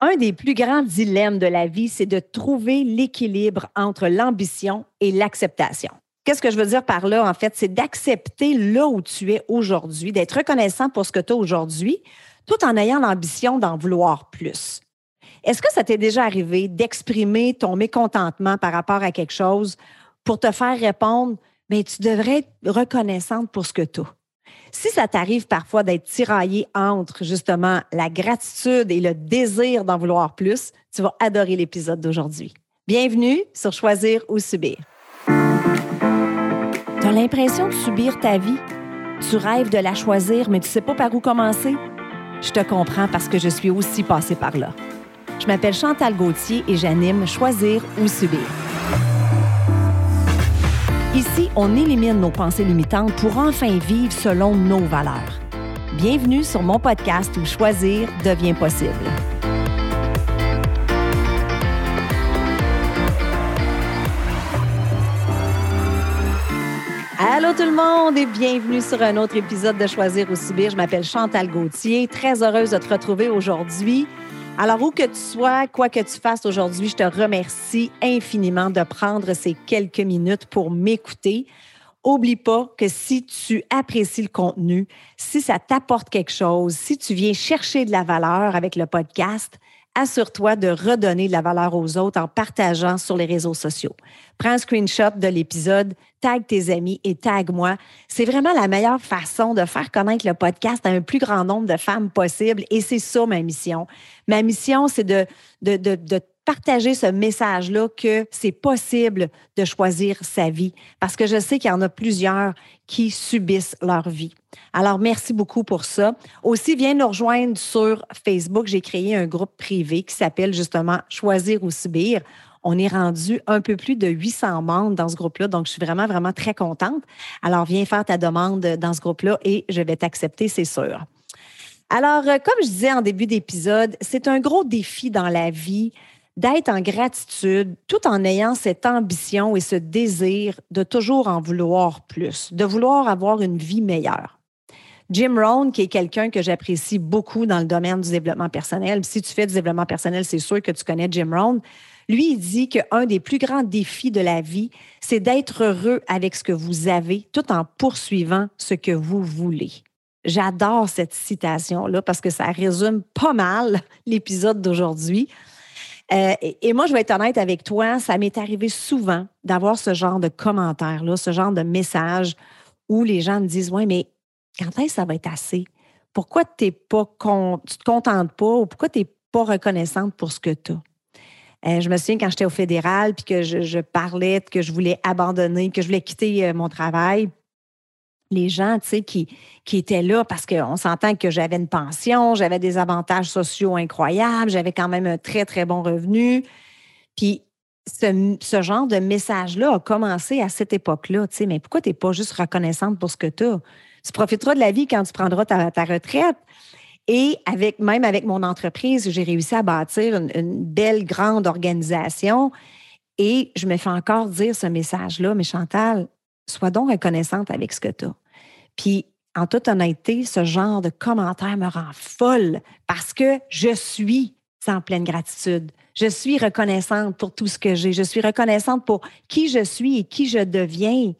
Un des plus grands dilemmes de la vie, c'est de trouver l'équilibre entre l'ambition et l'acceptation. Qu'est-ce que je veux dire par là, en fait? C'est d'accepter là où tu es aujourd'hui, d'être reconnaissant pour ce que tu as aujourd'hui, tout en ayant l'ambition d'en vouloir plus. Est-ce que ça t'est déjà arrivé d'exprimer ton mécontentement par rapport à quelque chose pour te faire répondre, mais tu devrais être reconnaissante pour ce que tu as? Si ça t'arrive parfois d'être tiraillé entre justement la gratitude et le désir d'en vouloir plus, tu vas adorer l'épisode d'aujourd'hui. Bienvenue sur Choisir ou Subir. Tu as l'impression de subir ta vie? Tu rêves de la choisir, mais tu sais pas par où commencer? Je te comprends parce que je suis aussi passée par là. Je m'appelle Chantal Gauthier et j'anime Choisir ou Subir. Ici, on élimine nos pensées limitantes pour enfin vivre selon nos valeurs. Bienvenue sur mon podcast où choisir devient possible. Allô tout le monde et bienvenue sur un autre épisode de Choisir ou Subir. Je m'appelle Chantal Gauthier, très heureuse de te retrouver aujourd'hui. Alors, où que tu sois, quoi que tu fasses aujourd'hui, je te remercie infiniment de prendre ces quelques minutes pour m'écouter. Oublie pas que si tu apprécies le contenu, si ça t'apporte quelque chose, si tu viens chercher de la valeur avec le podcast, assure-toi de redonner de la valeur aux autres en partageant sur les réseaux sociaux. Prends un screenshot de l'épisode, tag tes amis et tag moi. C'est vraiment la meilleure façon de faire connaître le podcast à un plus grand nombre de femmes possible et c'est ça ma mission. Ma mission, c'est de, de, de, de partager ce message-là que c'est possible de choisir sa vie parce que je sais qu'il y en a plusieurs qui subissent leur vie. Alors, merci beaucoup pour ça. Aussi, viens nous rejoindre sur Facebook. J'ai créé un groupe privé qui s'appelle justement Choisir ou subir. On est rendu un peu plus de 800 membres dans ce groupe-là, donc je suis vraiment, vraiment très contente. Alors, viens faire ta demande dans ce groupe-là et je vais t'accepter, c'est sûr. Alors, euh, comme je disais en début d'épisode, c'est un gros défi dans la vie d'être en gratitude tout en ayant cette ambition et ce désir de toujours en vouloir plus, de vouloir avoir une vie meilleure. Jim Rohn, qui est quelqu'un que j'apprécie beaucoup dans le domaine du développement personnel, si tu fais du développement personnel, c'est sûr que tu connais Jim Rohn, lui, il dit qu'un des plus grands défis de la vie, c'est d'être heureux avec ce que vous avez tout en poursuivant ce que vous voulez. J'adore cette citation-là parce que ça résume pas mal l'épisode d'aujourd'hui. Euh, et, moi, je vais être honnête avec toi, ça m'est arrivé souvent d'avoir ce genre de commentaires-là, ce genre de messages où les gens me disent Ouais, mais quand est-ce que ça va être assez? Pourquoi t'es pas tu ne te contentes pas ou pourquoi tu n'es pas reconnaissante pour ce que tu as? Euh, je me souviens quand j'étais au fédéral puis que je, je, parlais que je voulais abandonner, que je voulais quitter euh, mon travail les gens, qui, qui étaient là parce qu'on s'entend que j'avais une pension, j'avais des avantages sociaux incroyables, j'avais quand même un très, très bon revenu. Puis ce, genre de message-là a commencé à cette époque-là, mais pourquoi tu n'es pas juste reconnaissante pour ce que tu as? Tu profiteras de la vie quand tu prendras ta, retraite. Et avec, même avec mon entreprise, j'ai réussi à bâtir une, une, belle, grande organisation. Et je me fais encore dire ce message-là, mais Chantal, sois donc reconnaissante avec ce que tu as. Puis, en toute honnêteté, ce genre de commentaire me rend folle parce que je suis en pleine gratitude. Je suis reconnaissante pour tout ce que j'ai. Je suis reconnaissante pour qui je suis et qui je deviens.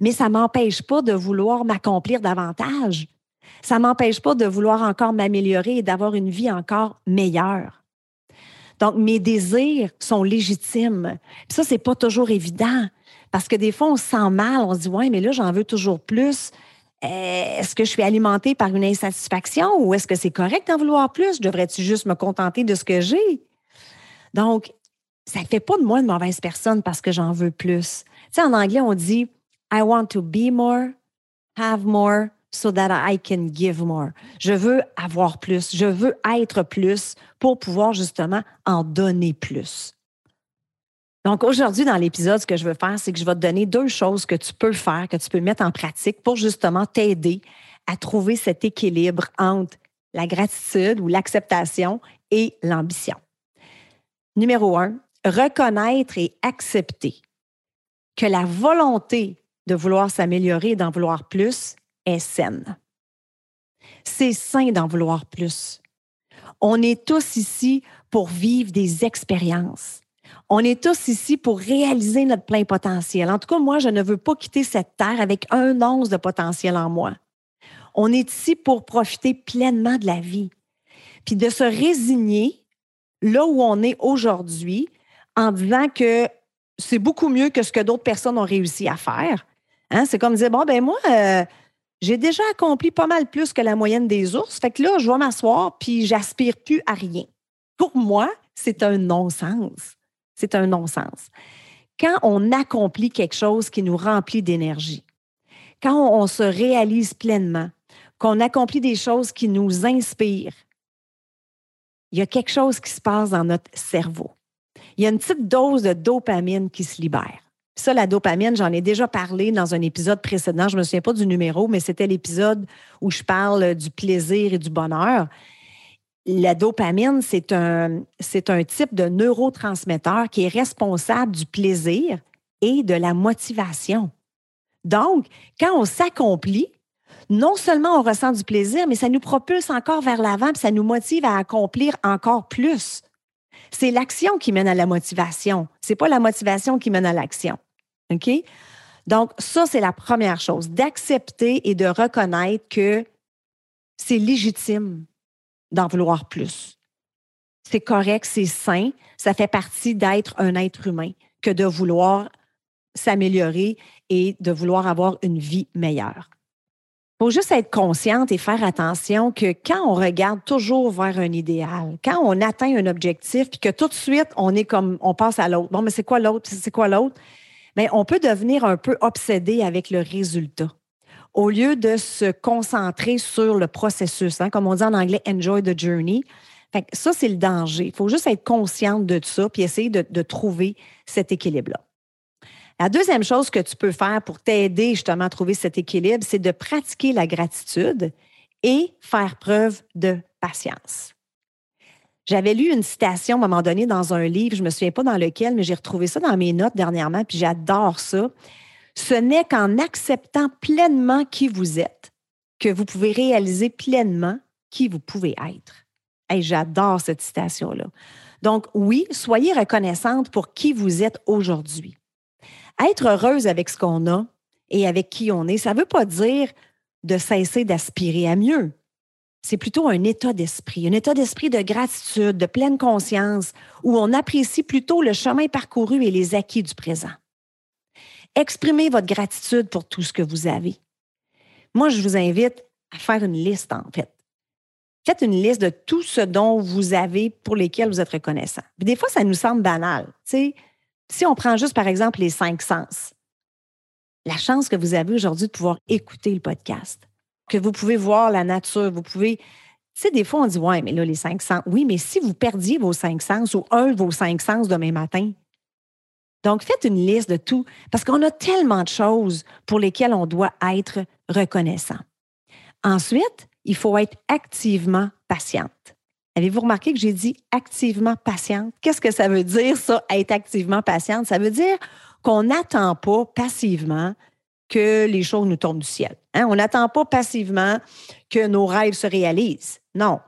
Mais ça ne m'empêche pas de vouloir m'accomplir davantage. Ça ne m'empêche pas de vouloir encore m'améliorer et d'avoir une vie encore meilleure. Donc, mes désirs sont légitimes. ça, ce n'est pas toujours évident. Parce que des fois, on se sent mal, on se dit, ouais, mais là, j'en veux toujours plus. Euh, est-ce que je suis alimentée par une insatisfaction ou est-ce que c'est correct d'en vouloir plus? Devrais-tu juste me contenter de ce que j'ai? Donc, ça ne fait pas de moi une mauvaise personne parce que j'en veux plus. Tu sais, en anglais, on dit I want to be more, have more, so that I can give more. Je veux avoir plus, je veux être plus pour pouvoir justement en donner plus. Donc aujourd'hui, dans l'épisode, ce que je veux faire, c'est que je vais te donner deux choses que tu peux faire, que tu peux mettre en pratique pour justement t'aider à trouver cet équilibre entre la gratitude ou l'acceptation et l'ambition. Numéro un, reconnaître et accepter que la volonté de vouloir s'améliorer et d'en vouloir plus est saine. C'est sain d'en vouloir plus. On est tous ici pour vivre des expériences. On est tous ici pour réaliser notre plein potentiel. En tout cas, moi, je ne veux pas quitter cette terre avec un once de potentiel en moi. On est ici pour profiter pleinement de la vie. Puis de se résigner là où on est aujourd'hui en disant que c'est beaucoup mieux que ce que d'autres personnes ont réussi à faire. Hein? C'est comme dire, bon, ben moi, euh, j'ai déjà accompli pas mal plus que la moyenne des ours. Fait que là, je vais m'asseoir puis j'aspire plus à rien. Pour moi, c'est un non-sens. C'est un non-sens. Quand on accomplit quelque chose qui nous remplit d'énergie, quand on, se réalise pleinement, qu'on accomplit des choses qui nous inspirent, il y a quelque chose qui se passe dans notre cerveau. Il y a une petite dose de dopamine qui se libère. Ça, la dopamine, j'en ai déjà parlé dans un épisode précédent. Je ne me souviens pas du numéro, mais c'était l'épisode où je parle du plaisir et du bonheur. La dopamine, c'est un, type de neurotransmetteur qui est responsable du plaisir et de la motivation. Donc, quand on s'accomplit, non seulement on ressent du plaisir, mais ça nous propulse encore vers l'avant, ça nous motive à accomplir encore plus. C'est l'action qui mène à la motivation. C'est pas la motivation qui mène à l'action. OK? Donc, ça, c'est la première chose, d'accepter et de reconnaître que c'est légitime d'en vouloir plus. C'est correct, c'est sain, ça fait partie d'être un être humain que de vouloir s'améliorer et de vouloir avoir une vie meilleure. Il faut juste être consciente et faire attention que quand on regarde toujours vers un idéal, quand on atteint un objectif, puis que tout de suite, on est comme, on passe à l'autre. Bon, mais c'est quoi l'autre? C'est quoi l'autre? mais on peut devenir un peu obsédé avec le résultat au lieu de se concentrer sur le processus. Hein, comme on dit en anglais, enjoy the journey. ça, c'est le danger. Il faut juste être consciente de ça puis essayer de, de trouver cet équilibre-là. La deuxième chose que tu peux faire pour t'aider justement à trouver cet équilibre, c'est de pratiquer la gratitude et faire preuve de patience. J'avais lu une citation à un moment donné dans un livre, je ne me souviens pas dans lequel, mais j'ai retrouvé ça dans mes notes dernièrement, puis j'adore ça. Ce n'est qu'en acceptant pleinement qui vous êtes que vous pouvez réaliser pleinement qui vous pouvez être. Et j'adore cette citation-là. Donc, oui, soyez reconnaissante pour qui vous êtes aujourd'hui. Être heureuse avec ce qu'on a et avec qui on est, ça ne veut pas dire de cesser d'aspirer à mieux c'est plutôt un état d'esprit, un état d'esprit de gratitude, de pleine conscience, où on apprécie plutôt le chemin parcouru et les acquis du présent. Exprimez votre gratitude pour tout ce que vous avez. Moi, je vous invite à faire une liste, en fait. Faites une liste de tout ce dont vous avez pour lesquels vous êtes reconnaissant. des fois, ça nous semble banal. si on prend juste, par exemple, les cinq sens, la chance que vous avez aujourd'hui de pouvoir écouter le podcast, que vous pouvez voir la nature, vous pouvez. Tu sais, des fois, on dit, ouais, mais là, les cinq sens. Oui, mais si vous perdiez vos cinq sens ou un de vos cinq sens demain matin, donc faites une liste de tout, parce qu'on a tellement de choses pour lesquelles on doit être reconnaissant. Ensuite, il faut être activement patiente. Avez-vous remarqué que j'ai dit activement patiente? Qu'est-ce que ça veut dire, ça, être activement patiente? Ça veut dire qu'on n'attend pas passivement que les choses nous tombent du ciel. Hein? On n'attend pas passivement que nos rêves se réalisent. Non,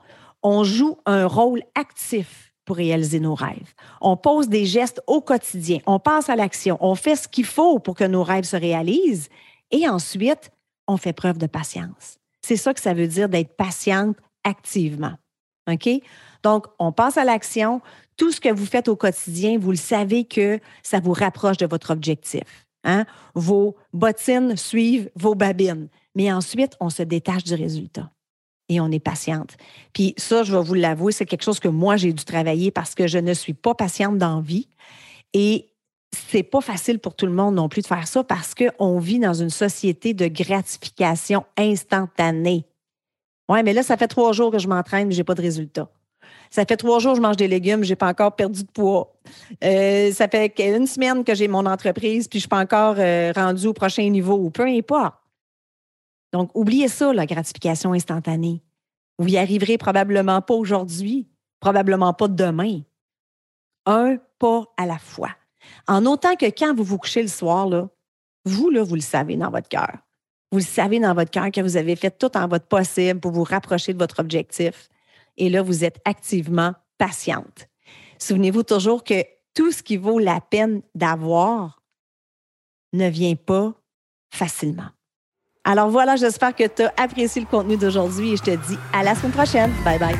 on joue un rôle actif réaliser nos rêves. On pose des gestes au quotidien, on passe à l'action, on fait ce qu'il faut pour que nos rêves se réalisent et ensuite, on fait preuve de patience. C'est ça que ça veut dire d'être patiente activement. OK? Donc, on passe à l'action. Tout ce que vous faites au quotidien, vous le savez que ça vous rapproche de votre objectif. Hein? Vos bottines suivent vos babines. Mais ensuite, on se détache du résultat et on est patiente. Puis ça, je vais vous l'avouer, c'est quelque chose que moi, j'ai dû travailler parce que je ne suis pas patiente dans vie. Et c'est pas facile pour tout le monde non plus de faire ça parce qu'on vit dans une société de gratification instantanée. Oui, mais là, ça fait trois jours que je m'entraîne, mais je n'ai pas de résultat. Ça fait trois jours que je mange des légumes, je n'ai pas encore perdu de poids. Euh, ça fait une semaine que j'ai mon entreprise, puis je ne suis pas encore euh, rendu au prochain niveau, ou peu importe. Donc, oubliez ça, la gratification instantanée. Vous y arriverez probablement pas aujourd'hui, probablement pas demain. Un pas à la fois. En autant que quand vous vous couchez le soir, vous, là, vous le savez dans votre cœur. Vous le savez dans votre cœur que vous avez fait tout en votre possible pour vous rapprocher de votre objectif et là, vous êtes activement patiente. Souvenez-vous toujours que tout ce qui vaut la peine d'avoir ne vient pas facilement. Alors voilà, j'espère que tu as apprécié le contenu d'aujourd'hui et je te dis à la semaine prochaine. Bye bye.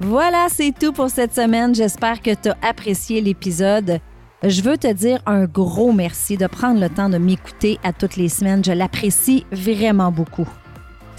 Voilà, c'est tout pour cette semaine. J'espère que tu as apprécié l'épisode. Je veux te dire un gros merci de prendre le temps de m'écouter à toutes les semaines. Je l'apprécie vraiment beaucoup.